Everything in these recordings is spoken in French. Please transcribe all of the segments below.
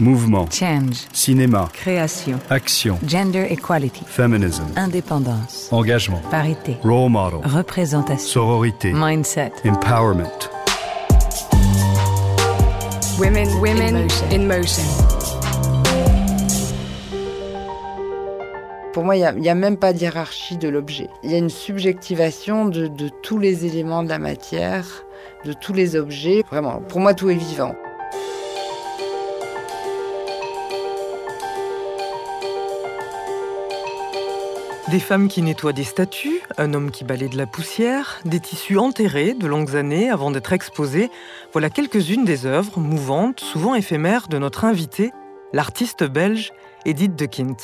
Mouvement. Change. Cinéma. Création. Action. Gender equality. Feminism. Indépendance. Engagement. Parité. Role model. Représentation. Sororité. Mindset. Empowerment. Women, women In motion. in motion. Pour moi, il n'y a, même pas de hiérarchie de l'objet. Il y a une subjectivation de, de tous les éléments de la matière, de tous les objets. Vraiment, pour moi, tout est vivant. Des femmes qui nettoient des statues, un homme qui balaye de la poussière, des tissus enterrés de longues années avant d'être exposés, voilà quelques-unes des œuvres mouvantes, souvent éphémères, de notre invitée, l'artiste belge Edith de Kint.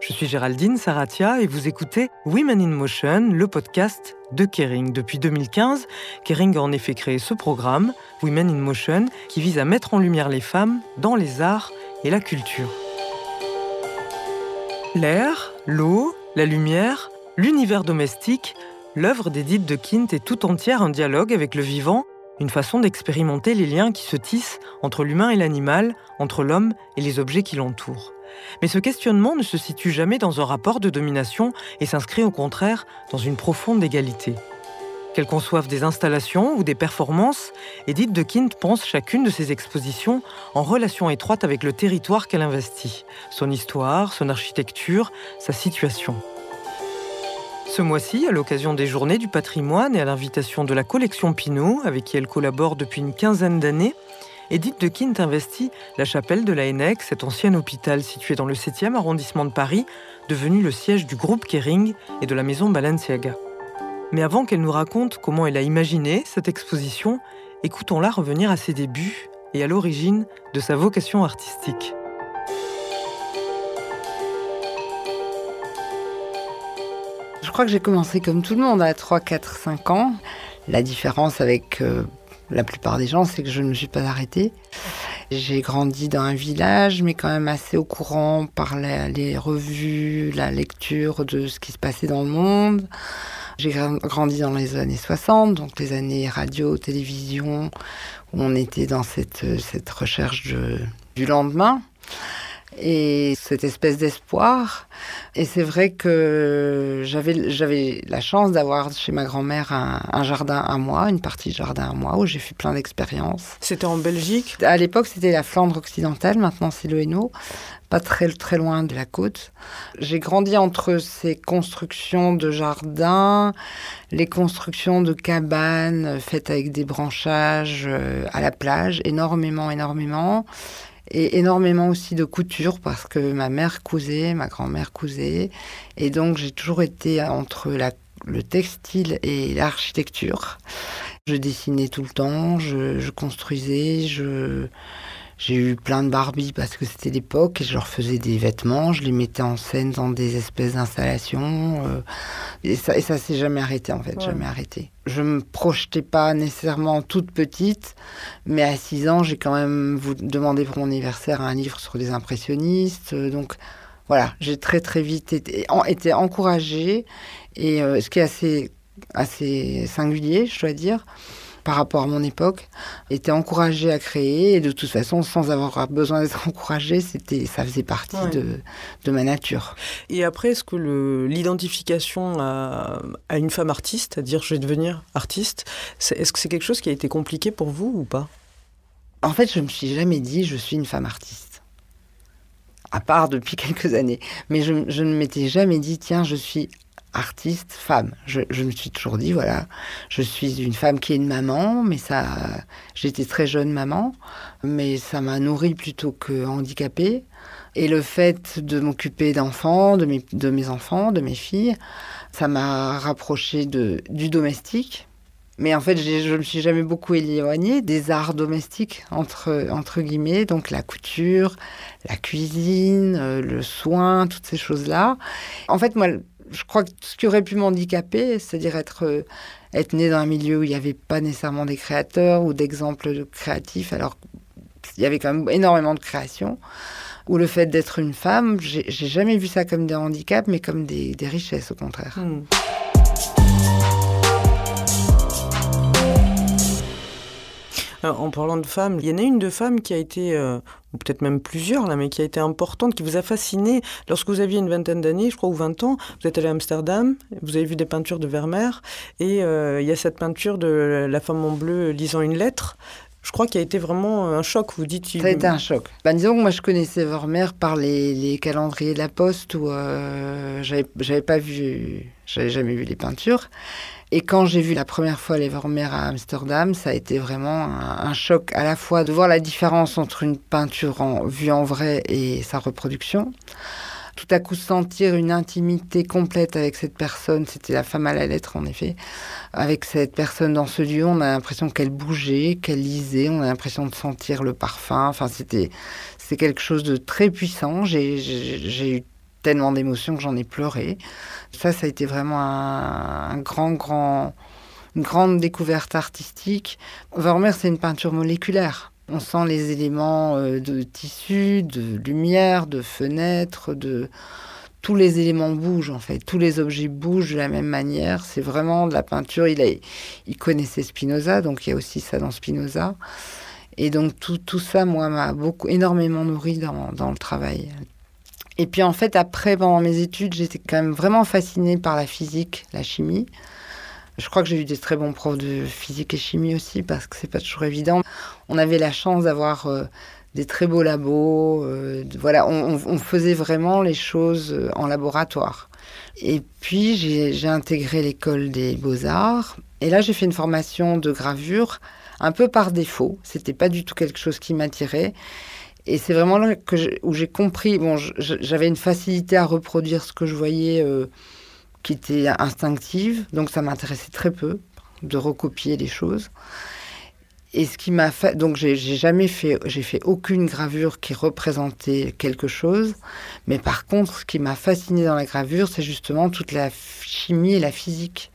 Je suis Géraldine Saratia et vous écoutez Women in Motion, le podcast de Kering. Depuis 2015, Kering a en effet créé ce programme, Women in Motion, qui vise à mettre en lumière les femmes dans les arts et la culture. L'air, l'eau, la lumière, l'univers domestique, l'œuvre d'Edith de Kint est tout entière un dialogue avec le vivant, une façon d'expérimenter les liens qui se tissent entre l'humain et l'animal, entre l'homme et les objets qui l'entourent. Mais ce questionnement ne se situe jamais dans un rapport de domination et s'inscrit au contraire dans une profonde égalité. Qu'elle conçoive des installations ou des performances, Edith de Kint pense chacune de ses expositions en relation étroite avec le territoire qu'elle investit, son histoire, son architecture, sa situation. Ce mois-ci, à l'occasion des Journées du patrimoine et à l'invitation de la collection Pinault, avec qui elle collabore depuis une quinzaine d'années, Edith de Kint investit la chapelle de la Hennec, cet ancien hôpital situé dans le 7e arrondissement de Paris, devenu le siège du groupe Kering et de la maison Balenciaga. Mais avant qu'elle nous raconte comment elle a imaginé cette exposition, écoutons-la revenir à ses débuts et à l'origine de sa vocation artistique. Je crois que j'ai commencé comme tout le monde à 3, 4, 5 ans. La différence avec euh, la plupart des gens, c'est que je ne me suis pas arrêtée. J'ai grandi dans un village, mais quand même assez au courant par les revues, la lecture de ce qui se passait dans le monde. J'ai gra- grandi dans les années 60, donc les années radio, télévision, où on était dans cette, cette recherche de- du lendemain et cette espèce d'espoir. Et c'est vrai que j'avais, j'avais la chance d'avoir chez ma grand-mère un, un jardin à moi, une partie de jardin à moi, où j'ai fait plein d'expériences. C'était en Belgique? À l'époque, c'était la Flandre occidentale, maintenant c'est le Hainaut, pas très, très loin de la côte. J'ai grandi entre ces constructions de jardins, les constructions de cabanes faites avec des branchages euh, à la plage, énormément, énormément. Et énormément aussi de couture parce que ma mère cousait, ma grand-mère cousait. Et donc j'ai toujours été entre le textile et l'architecture. Je dessinais tout le temps, je construisais, je, j'ai eu plein de Barbie parce que c'était l'époque et je leur faisais des vêtements, je les mettais en scène dans des espèces d'installations. euh, et ça, et ça s'est jamais arrêté en fait, Ouais. jamais arrêté. Je me projetais pas nécessairement toute petite, mais à 6 ans, j'ai quand même vous demandé pour mon anniversaire un livre sur les impressionnistes. euh, Donc voilà, j'ai très très vite été, été encouragée. Et euh, ce qui est assez, assez singulier, je dois dire, par rapport à mon époque, était encouragée à créer. Et de toute façon, sans avoir besoin d'être encouragée, c'était, ça faisait partie Ouais. de, de ma nature. Et après, est-ce que le- l'identification à, à une femme artiste, à dire je vais devenir artiste, c'est- est-ce que c'est quelque chose qui a été compliqué pour vous ou pas? En fait, je me suis jamais dit je suis une femme artiste. À part depuis quelques années. Mais je, je ne m'étais jamais dit tiens, je suis artiste femme. Je, je me suis toujours dit voilà, je suis une femme qui est une maman, mais ça, j'étais très jeune maman, mais ça m'a nourrie plutôt que handicapée. Et le fait de m'occuper d'enfants, de mes, de mes enfants, de mes filles, ça m'a rapproché de, du domestique. Mais en fait, je me suis jamais beaucoup éloignée des arts domestiques, entre, entre guillemets, donc la couture, la cuisine, euh, le soin, toutes ces choses-là. En fait, moi, je crois que ce qui aurait pu m'handicaper, c'est-à-dire être, euh, être né dans un milieu où il n'y avait pas nécessairement des créateurs ou d'exemples de créatifs, alors il y avait quand même énormément de création, ou le fait d'être une femme, j'ai jamais vu ça comme des handicaps, mais comme des, des richesses au contraire. Hmm. En parlant de femmes, il y en a une de femmes qui a été, euh, ou peut-être même plusieurs là, mais qui a été importante, qui vous a fasciné lorsque vous aviez une vingtaine d'années, je crois, ou 20 ans. Vous êtes allé à Amsterdam, vous avez vu des peintures de Vermeer, et euh, il y a cette peinture de la femme en bleu lisant une lettre je crois qu'il a été vraiment un choc. Vous dites. Ça a été un choc. Ben, disons que moi, je connaissais Vermeer par les, les calendriers de la Poste où euh, j'avais pas vu, j'avais jamais vu les peintures. Et quand j'ai vu la première fois les Vermeer à Amsterdam, ça a été vraiment un, choc à la fois de voir la différence entre une peinture en, vue en vrai et sa reproduction tout à coup sentir une intimité complète avec cette personne. C'était la femme à la lettre, en effet. Avec cette personne dans ce lieu, on a l'impression qu'elle bougeait, qu'elle lisait, on a l'impression de sentir le parfum. Enfin, c'était c'est quelque chose de très puissant. J'ai eu tellement d'émotions que j'en ai pleuré. Ça, ça a été vraiment un, grand, grand, une grande découverte artistique. Vermeer, c'est une peinture moléculaire. On sent les éléments euh, de tissu, de lumière, de fenêtre, de tous les éléments bougent en fait, tous les objets bougent de la même manière. C'est vraiment de la peinture. Il, a, il connaissait Spinoza, donc il y a aussi ça dans Spinoza. Et donc tout, tout ça, moi, m'a beaucoup, énormément nourri dans, dans, le travail. Et puis en fait, après, pendant mes études, j'étais quand même vraiment fascinée par la physique, la chimie. Je crois que j'ai eu des très bons profs de physique et chimie aussi parce que c'est pas toujours évident. On avait la chance d'avoir euh, des très beaux labos. Euh, voilà, on, on, faisait vraiment les choses euh, en laboratoire. Et puis j'ai intégré l'école des beaux-arts. Et là, j'ai fait une formation de gravure un peu par défaut. C'était pas du tout quelque chose qui m'attirait. Et c'est vraiment là que où j'ai compris. Bon, j'avais une facilité à reproduire ce que je voyais qui était instinctive, donc ça m'intéressait très peu de recopier les choses. Et ce qui m'a fait, donc j'ai jamais fait, j'ai fait aucune gravure qui représentait quelque chose, mais par contre, ce qui m'a fasciné dans la gravure, c'est justement toute la chimie et la physique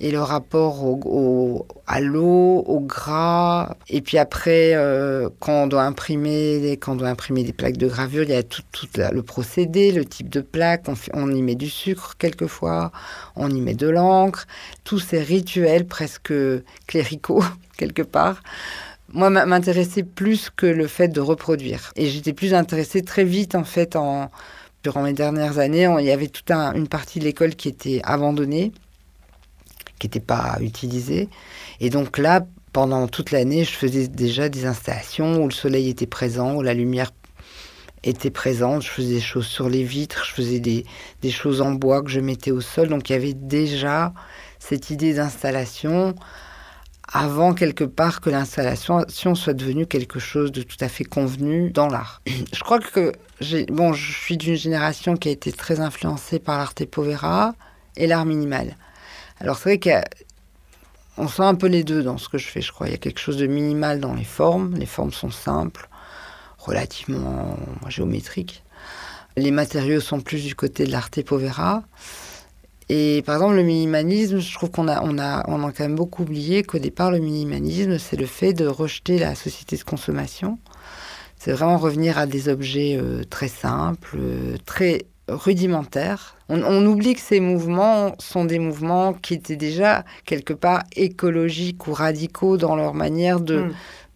et le rapport au, à l'eau, au gras. Et puis après, euh, quand on doit imprimer, quand on doit imprimer des plaques de gravure, il y a tout, le procédé, le type de plaque. On, on, y met du sucre quelquefois, on y met de l'encre. Tous ces rituels presque cléricaux quelque part. Moi, m'intéressait plus que le fait de reproduire. Et j'étais plus intéressée très vite, en fait, en, durant mes dernières années, il y avait toute une partie de l'école qui était abandonnée qui n'était pas utilisé. Et donc là, pendant toute l'année, je faisais déjà des installations où le soleil était présent, où la lumière était présente. Je faisais des choses sur les vitres, je faisais des, des choses en bois que je mettais au sol. Donc il y avait déjà cette idée d'installation avant quelque part que l'installation soit devenue quelque chose de tout à fait convenu dans l'art. Je crois que bon, je suis d'une génération qui a été très influencée par l'arte povera et l'art minimal. Alors c'est vrai qu'on sent un peu les deux dans ce que je fais, je crois. Il y a quelque chose de minimal dans les formes. Les formes sont simples, relativement géométriques. Les matériaux sont plus du côté de l'arte povera. Et par exemple, le minimalisme, je trouve qu'on a, on a, on a quand même beaucoup oublié qu'au départ, le minimalisme, c'est le fait de rejeter la société de consommation. C'est vraiment revenir à des objets euh, très simples, euh, très rudimentaires. On, oublie que ces mouvements sont des mouvements qui étaient déjà quelque part écologiques ou radicaux dans leur manière de,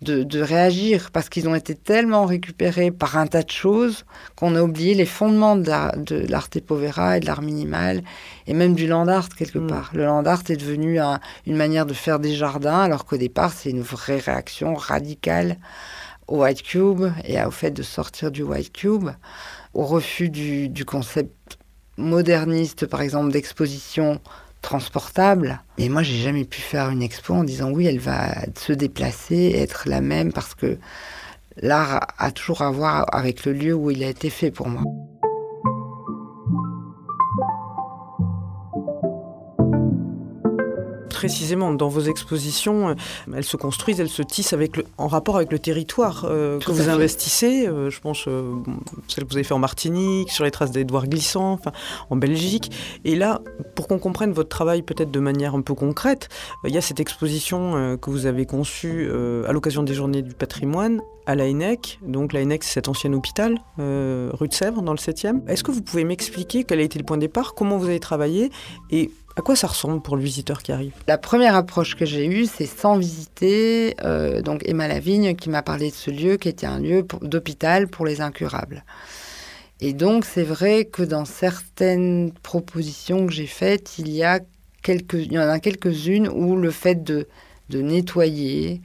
hmm. de, réagir, parce qu'ils ont été tellement récupérés par un tas de choses qu'on a oublié les fondements de l'arte povera et de l'art minimal, et même du land art quelque hmm. part. Le land art est devenu une manière de faire des jardins, alors qu'au départ c'est une vraie réaction radicale au white cube et au fait de sortir du white cube au refus du, concept moderniste, par exemple, d'exposition transportable. Et moi, j'ai jamais pu faire une expo en disant oui, elle va se déplacer, être la même, parce que l'art a toujours à voir avec le lieu où il a été fait pour moi. Précisément dans vos expositions, euh, elles se construisent, elles se tissent avec le, en rapport avec le territoire euh, que vous investissez. Euh, je pense celle que vous avez fait en Martinique, sur les traces d'Edouard Glissant, en Belgique. Et là, pour qu'on comprenne votre travail peut-être de manière un peu concrète, il y a cette exposition que vous avez conçue à l'occasion des Journées du patrimoine à la ENEC. Donc la ENEC, c'est cet ancien hôpital, euh, rue de Sèvres, dans le 7e. Est-ce que vous pouvez m'expliquer quel a été le point de départ, comment vous avez travaillé et à quoi ça ressemble pour le visiteur qui arrive? La première approche que j'ai eue, c'est sans visiter, euh, donc Emma Lavigne qui m'a parlé de ce lieu qui était un lieu d'hôpital pour les incurables. Et donc c'est vrai que dans certaines propositions que j'ai faites, il y a quelques, il y en a quelques-unes où le fait de nettoyer,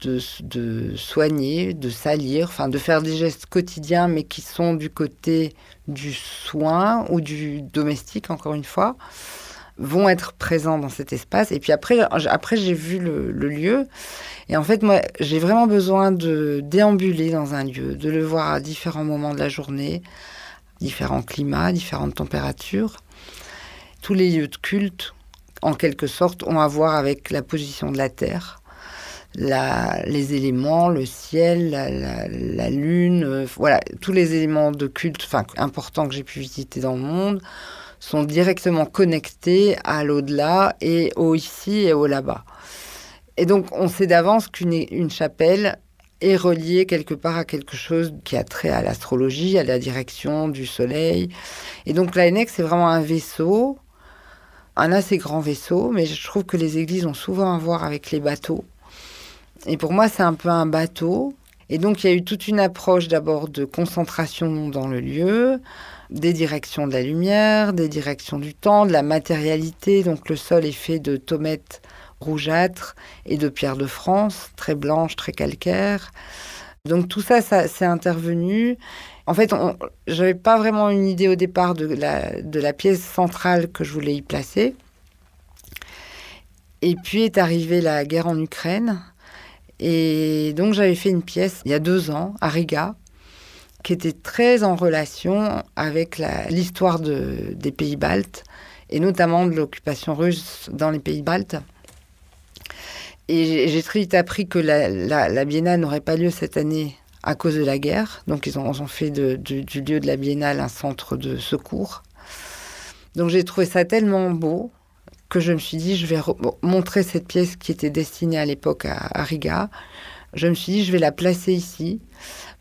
de, soigner, de salir, enfin de faire des gestes quotidiens, mais qui sont du côté du soin ou du domestique, encore une fois, vont être présents dans cet espace. Et puis après, après j'ai vu le, le lieu. Et en fait, moi, j'ai vraiment besoin de déambuler dans un lieu, de le voir à différents moments de la journée, différents climats, différentes températures. Tous les lieux de culte, en quelque sorte, ont à voir avec la position de la Terre. Les éléments, le ciel, la, lune, euh, voilà, tous les éléments de culte importants que j'ai pu visiter dans le monde sont directement connectés à l'au-delà et au ici et au là-bas. Et donc, on sait d'avance qu'une une chapelle est reliée quelque part à quelque chose qui a trait à l'astrologie, à la direction du soleil. Et donc, l'ANEX, c'est vraiment un vaisseau, un assez grand vaisseau, mais je trouve que les églises ont souvent à voir avec les bateaux. Et pour moi, c'est un peu un bateau. Et donc, il y a eu toute une approche d'abord de concentration dans le lieu, des directions de la lumière, des directions du temps, de la matérialité. Donc, le sol est fait de tomettes rougeâtres et de pierres de France, très blanches, très calcaires. Donc, tout ça, ça c'est intervenu. En fait, je n'avais pas vraiment une idée au départ de la, de la pièce centrale que je voulais y placer. Et puis est arrivée la guerre en Ukraine. Et donc j'avais fait une pièce il y a deux ans à Riga, qui était très en relation avec l'histoire de- des pays baltes, et notamment de l'occupation russe dans les pays baltes. Et j'ai- très vite appris que la, biennale n'aurait pas lieu cette année à cause de la guerre. Donc ils ont, fait du, du lieu de la biennale un centre de secours. Donc j'ai trouvé ça tellement beau que je me suis dit, je vais montrer cette pièce qui était destinée à l'époque à, à Riga. Je me suis dit, je vais la placer ici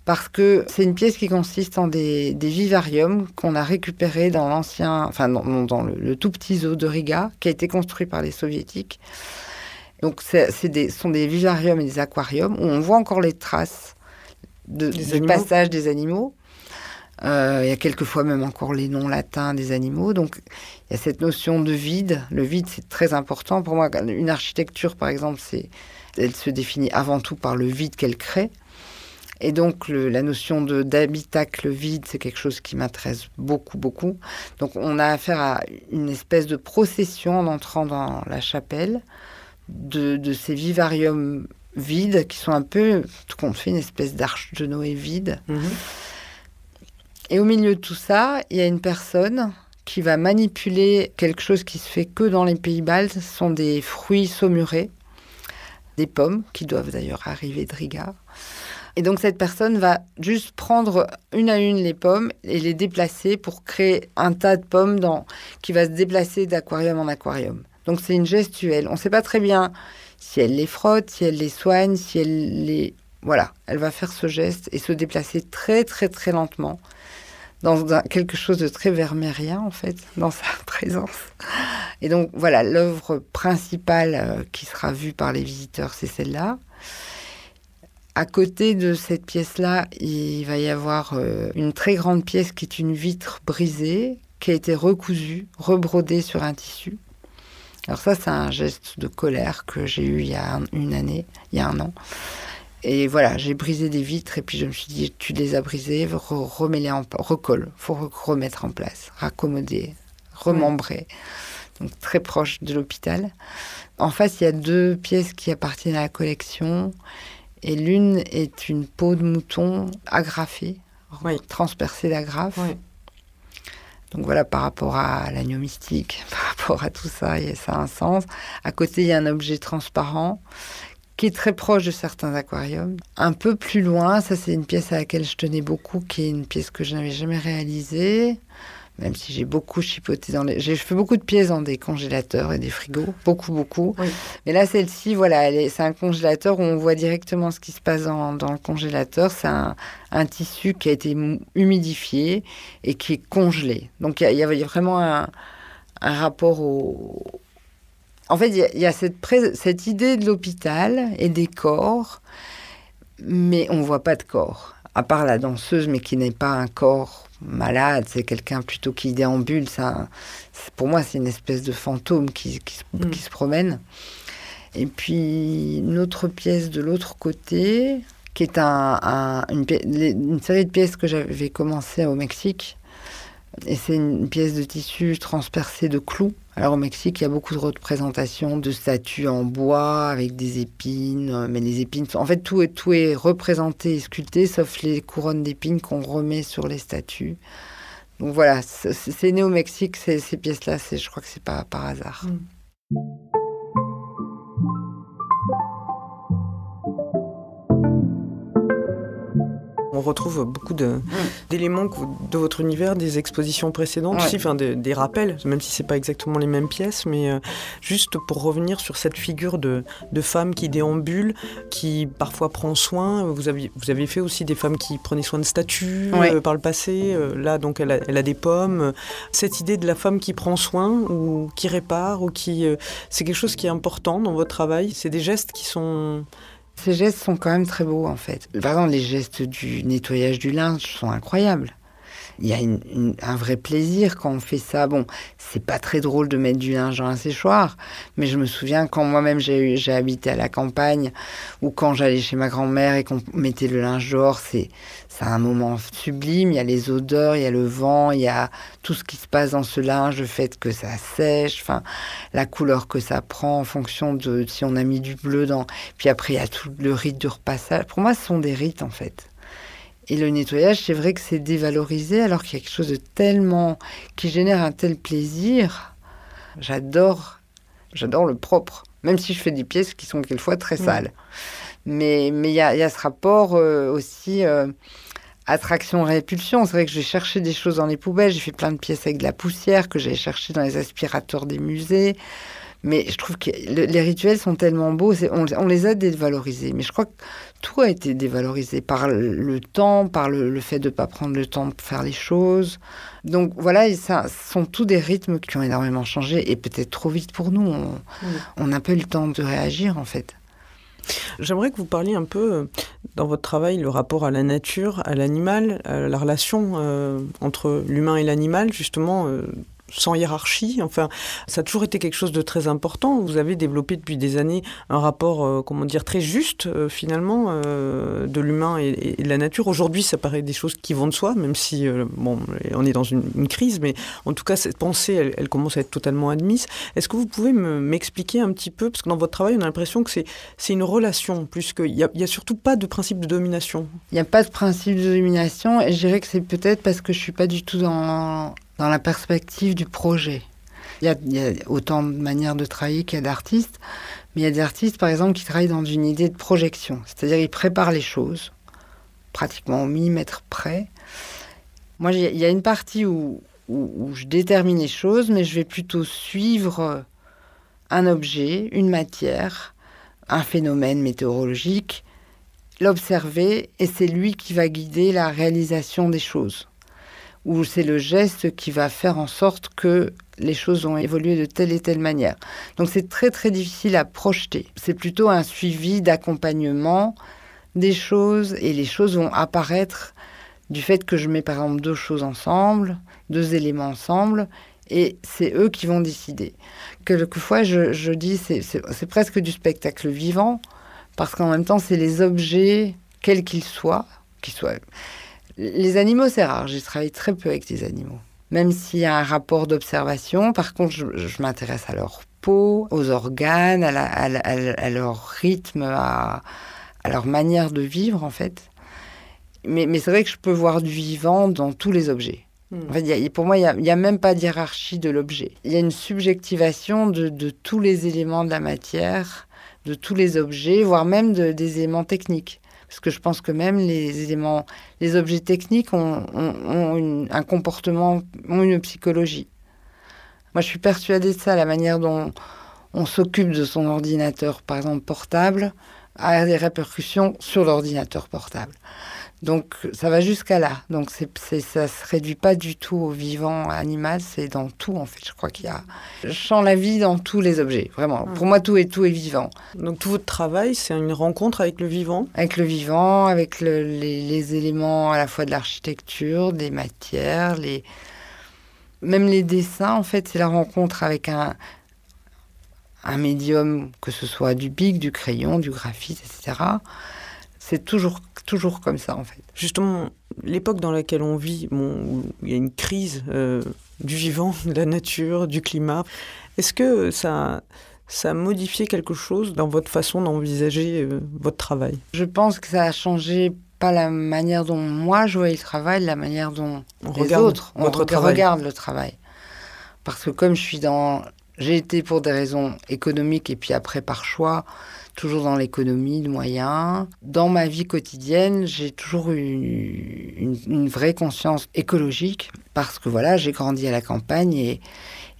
parce que c'est une pièce qui consiste en des, des vivariums qu'on a récupérés dans l'ancien, enfin dans, le, le tout petit zoo de Riga qui a été construit par les soviétiques. Donc des, sont des vivariums et des aquariums où on voit encore les traces de, Des du animaux. passage des animaux. Euh, il y a quelquefois même encore les noms latins des animaux. Donc il y a cette notion de vide. Le vide, c'est très important. Pour moi, une architecture, par exemple, c'est, elle se définit avant tout par le vide qu'elle crée. Et donc, la notion d'habitacle vide, c'est quelque chose qui m'intéresse beaucoup, beaucoup. Donc, on a affaire à une espèce de procession en entrant dans la chapelle de, de ces vivariums vides qui sont un peu, tout compte fait, une espèce d'arche de Noé vide. Et au milieu de tout ça, il y a une personne qui va manipuler quelque chose qui se fait que dans les pays baltes. Ce sont des fruits saumurés, des pommes, qui doivent d'ailleurs arriver de Riga. Et donc cette personne va juste prendre une à une les pommes et les déplacer pour créer un tas de pommes dans, qui va se déplacer d'aquarium en aquarium. Donc c'est une gestuelle. On ne sait pas très bien si elle les frotte, si elle les soigne, si elle les... Voilà, elle va faire ce geste et se déplacer très très très lentement dans quelque chose de très vermérien en fait, dans sa présence. Et donc voilà, l'œuvre principale euh, qui sera vue par les visiteurs, c'est celle-là. À côté de cette pièce-là, il va y avoir euh, une très grande pièce qui est une vitre brisée, qui a été recousue, rebrodée sur un tissu. Alors ça, c'est un geste de colère que j'ai eu il y a un- une année, il y a un an. Et voilà, j'ai brisé des vitres et puis je me suis dit, tu les as brisées, re- remets-les en recolle, faut re- remettre en place, raccommoder, remembrer. Donc très proche de l'hôpital. En face, il y a deux pièces qui appartiennent à la collection et l'une est une peau de mouton agrafée, Oui. transpercée d'agrafes. Oui. Donc voilà, par rapport à l'agneau mystique, par rapport à tout ça, et ça a un sens. À côté, il y a un objet transparent qui est très proche de certains aquariums. Un peu plus loin, ça c'est une pièce à laquelle je tenais beaucoup, qui est une pièce que je n'avais jamais réalisée, même si j'ai beaucoup chipoté dans les... J'ai fait beaucoup de pièces dans des congélateurs et des frigos, beaucoup, beaucoup. Oui. Mais là, celle-ci, voilà, c'est un congélateur où on voit directement ce qui se passe dans, dans le congélateur. C'est un, un tissu qui a été humidifié et qui est congelé. Donc, il y a, y vraiment un, un rapport au... En fait, il y a, il y a cette, idée de l'hôpital et des corps, mais on voit pas de corps. À part la danseuse, mais qui n'est pas un corps malade, c'est quelqu'un plutôt qui déambule. Ça, pour moi, c'est une espèce de fantôme qui, qui se- Mm. qui se promène. Et puis, une autre pièce de l'autre côté, qui est un, un- une, une série de pièces que j'avais commencé au Mexique. Et c'est une pièce de tissu transpercée de clous. Alors au Mexique, il y a beaucoup de représentations de statues en bois avec des épines, euh, mais les épines, en fait, tout est, tout est représenté et sculpté, sauf les couronnes d'épines qu'on remet sur les statues. Donc voilà, c'est né au Mexique, ces, ces pièces-là, je crois que c'est pas par hasard. On retrouve beaucoup de- d'éléments de votre univers, des expositions précédentes, Ouais. aussi, enfin des, des rappels, même si c'est pas exactement les mêmes pièces, mais euh, juste pour revenir sur cette figure de, de femme qui déambule, qui parfois prend soin. Vous avez, vous avez fait aussi des femmes qui prenaient soin de statues Ouais. euh, par le passé. Euh, là, donc, elle a, elle a des pommes. Cette idée de la femme qui prend soin ou qui répare ou qui, c'est quelque chose qui est important dans votre travail. C'est des gestes qui sont Ces gestes sont quand même très beaux en fait. Par exemple, les gestes du nettoyage du linge sont incroyables. Il y a un vrai plaisir quand on fait ça. Bon, c'est pas très drôle de mettre du linge dans un séchoir, mais je me souviens quand moi-même j'ai habité à la campagne ou quand j'allais chez ma grand-mère et qu'on mettait le linge dehors, c'est un moment sublime. Il y a les odeurs, il y a le vent, il y a tout ce qui se passe dans ce linge, le fait que ça sèche, la couleur que ça prend en fonction de si on a mis du bleu dans. Puis après il y a tout le rite du repassage. Pour moi, ce sont des rites en fait. Et le nettoyage, c'est vrai que c'est dévalorisé alors qu'il y a quelque chose de tellement qui génère un tel plaisir. J'adore, j'adore le propre, même si je fais des pièces qui sont quelquefois très sales. Mais mais il y a, il y a ce rapport euh, aussi euh, attraction-répulsion. C'est vrai que j'ai cherché des choses dans les poubelles. J'ai fait plein de pièces avec de la poussière que j'avais cherché dans les aspirateurs des musées. Mais je trouve que le- les rituels sont tellement beaux, c'est- on, on les a dévalorisés. Mais je crois que tout a été dévalorisé par le, temps, par le, le fait de ne pas prendre le temps de faire les choses. Donc voilà, et ça, ce sont tous des rythmes qui ont énormément changé et peut-être trop vite pour nous. On Oui. on n'a pas eu le temps de réagir en fait. J'aimerais que vous parliez un peu euh, dans votre travail le rapport à la nature, à l'animal, à la relation euh, entre l'humain et l'animal, justement. euh, sans hiérarchie, enfin, ça a toujours été quelque chose de très important. Vous avez développé depuis des années un rapport, euh, comment dire, très juste euh, finalement euh, de l'humain et, de la nature. Aujourd'hui, ça paraît des choses qui vont de soi, même si bon, on est dans une, crise, mais en tout cas, cette pensée, elle, commence à être totalement admise. Est-ce que vous pouvez me- m'expliquer un petit peu, parce que dans votre travail, on a l'impression que c'est une relation, plus qu'il n'y a, a surtout pas de principe de domination. Il n'y a pas de principe de domination et je dirais que c'est peut-être parce que je suis pas du tout dans, dans la perspective du projet. Il y, a, autant de manières de travailler qu'il y a d'artistes, mais il y a des artistes, par exemple, qui travaillent dans une idée de projection. C'est-à-dire, ils préparent les choses, pratiquement au millimètre près. Moi, il y a une partie où je détermine les choses, mais je vais plutôt suivre un objet, une matière, un phénomène météorologique, l'observer et c'est lui qui va guider la réalisation des choses. Ou c'est le geste qui va faire en sorte que les choses ont évolué de telle et telle manière. Donc c'est très très difficile à projeter. C'est plutôt un suivi d'accompagnement des choses et les choses vont apparaître du fait que je mets par exemple deux choses ensemble, deux éléments ensemble et c'est eux qui vont décider. Quelquefois je, je dis c'est presque du spectacle vivant parce qu'en même temps, c'est les objets, quels qu'ils soient, qu'ils soient. Les animaux, c'est rare. J'ai travaillé très peu avec des animaux. Même s'il y a un rapport d'observation, par contre, je, je m'intéresse à leur peau, aux organes, à, la- à la- à la- à leur rythme, à, à leur manière de vivre, en fait. Mais, mais c'est vrai que je peux voir du vivant dans tous les objets. En fait, il y a- pour moi, il n'y a, même pas de hiérarchie de l'objet. Il y a une subjectivation de, de tous les éléments de la matière, de tous les objets, voire même de- des éléments techniques. Parce que je pense que même les éléments, les objets techniques ont, un comportement, ont une psychologie. Moi, je suis persuadée de ça, la manière dont on s'occupe de son ordinateur, par exemple portable, a des répercussions sur l'ordinateur portable. Donc, ça va jusqu'à là. Donc, c'est, c'est, ça se réduit pas du tout au vivant animal, c'est dans tout, en fait. Je crois qu'il y a. Je sens la vie dans tous les objets, vraiment. Pour moi, tout est, tout est vivant. Donc tout votre travail, c'est une rencontre avec le vivant? Avec le vivant, avec le- les, les éléments à la fois de l'architecture, des matières, les... même les dessins, en fait, c'est la rencontre avec un, un médium, que ce soit du bic, du crayon, du graphite, etc. C'est toujours, toujours comme ça, en fait. Justement, l'époque dans laquelle on vit, bon, où il y a une crise euh, du vivant, de la nature, du climat, est-ce que ça, ça a modifié quelque chose dans votre façon d'envisager euh, votre travail? Je pense que ça a changé pas la manière dont moi je voyais le travail, la manière dont On les autres on votre regarde le travail. Parce que comme je suis dans... J'ai été pour des raisons économiques et puis après par choix, toujours dans l'économie de moyens. Dans ma vie quotidienne, j'ai toujours eu une, vraie conscience écologique parce que voilà, j'ai grandi à la campagne et,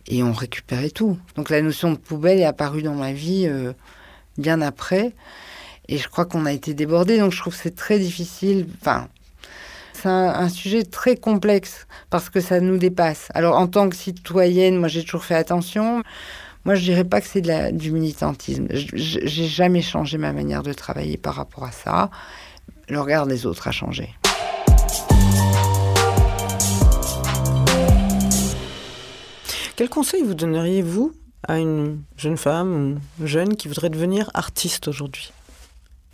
et on récupérait tout. Donc la notion de poubelle est apparue dans ma vie euh, bien après. Et je crois qu'on a été débordé, donc je trouve que c'est très difficile. Enfin, c'est un, un sujet très complexe parce que ça nous dépasse. Alors en tant que citoyenne, moi j'ai toujours fait attention. Moi je dirais pas que c'est du militantisme. J'ai jamais changé ma manière de travailler par rapport à ça. Le regard des autres a changé. Quel conseil vous donneriez-vous à une jeune femme ou jeune qui voudrait devenir artiste aujourd'hui?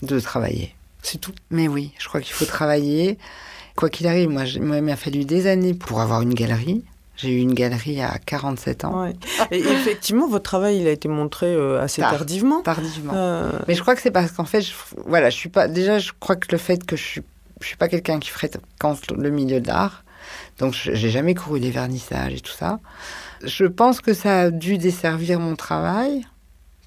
De travailler. C'est tout. Mais oui, je crois qu'il faut travailler. Quoi qu'il arrive, moi, moi, il m'a fallu des années pour avoir une galerie. J'ai eu une galerie à 47 ans, Ouais. Et effectivement, votre travail, il a été montré euh, assez Tard. tardivement. tardivement. Euh, Mais je crois que c'est parce qu'en fait, je, voilà, je suis pas. Déjà, je crois que le fait que je suis, je suis pas quelqu'un qui fréquente le milieu de l'art, donc je- j'ai jamais couru les vernissages et tout ça. Je pense que ça a dû desservir mon travail.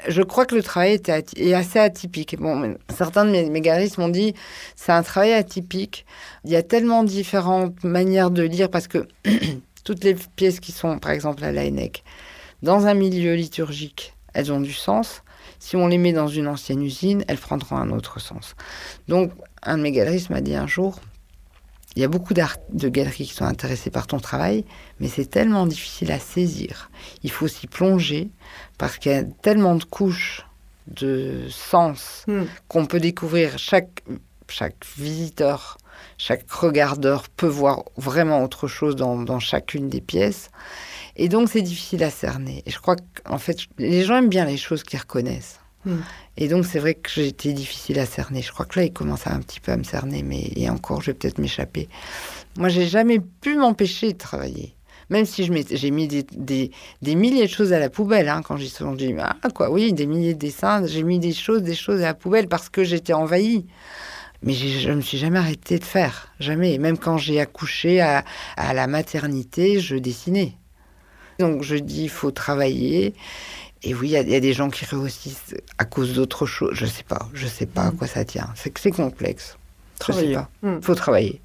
Je crois que le travail était est assez atypique. Bon, certains de mes, mes galeristes m'ont dit c'est un travail atypique. Il y a tellement différentes manières de lire parce que toutes les pièces qui sont, par exemple, à l'AENEC, dans un milieu liturgique, elles ont du sens. Si on les met dans une ancienne usine, elles prendront un autre sens. Donc, un de mes galeristes m'a dit un jour, il y a beaucoup d'art- de galeries qui sont intéressées par ton travail, mais c'est tellement difficile à saisir. Il faut s'y plonger parce qu'il y a tellement de couches de sens Hmm. qu'on peut découvrir. Chaque, chaque visiteur, chaque regardeur peut voir vraiment autre chose dans, dans chacune des pièces. Et donc, c'est difficile à cerner. Et je crois qu'en fait, les gens aiment bien les choses qu'ils reconnaissent. Hmm. Et donc, c'est vrai que été difficile à cerner. Je crois que là, il commence à un petit peu à me cerner, mais et encore, je vais peut-être m'échapper. Moi, j'ai jamais pu m'empêcher de travailler. Même si j'ai mis des, des, des milliers de choses à la poubelle, hein, quand j'y suis dit, ah quoi, oui, des milliers de dessins, j'ai mis des choses, des choses à la poubelle parce que j'étais envahie. Mais je ne me suis jamais arrêtée de faire, jamais. Même quand j'ai accouché à, à la maternité, je dessinais. Donc je dis, il faut travailler. Et oui, il y, a- il y a des gens qui réussissent à cause d'autre chose. Je sais pas, je sais pas à quoi ça tient. C'est que c'est complexe. Je sais Travailler. pas. Hmm. faut travailler.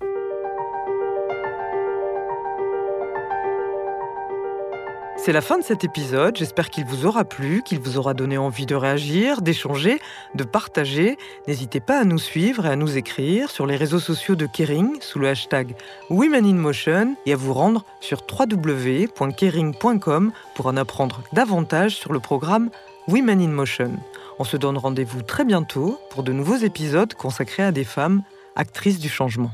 C'est la fin de cet épisode, j'espère qu'il vous aura plu, qu'il vous aura donné envie de réagir, d'échanger, de partager. N'hésitez pas à nous suivre et à nous écrire sur les réseaux sociaux de Kering sous le hashtag Women in Motion et à vous rendre sur www.kering.com pour en apprendre davantage sur le programme Women in Motion. On se donne rendez-vous très bientôt pour de nouveaux épisodes consacrés à des femmes actrices du changement.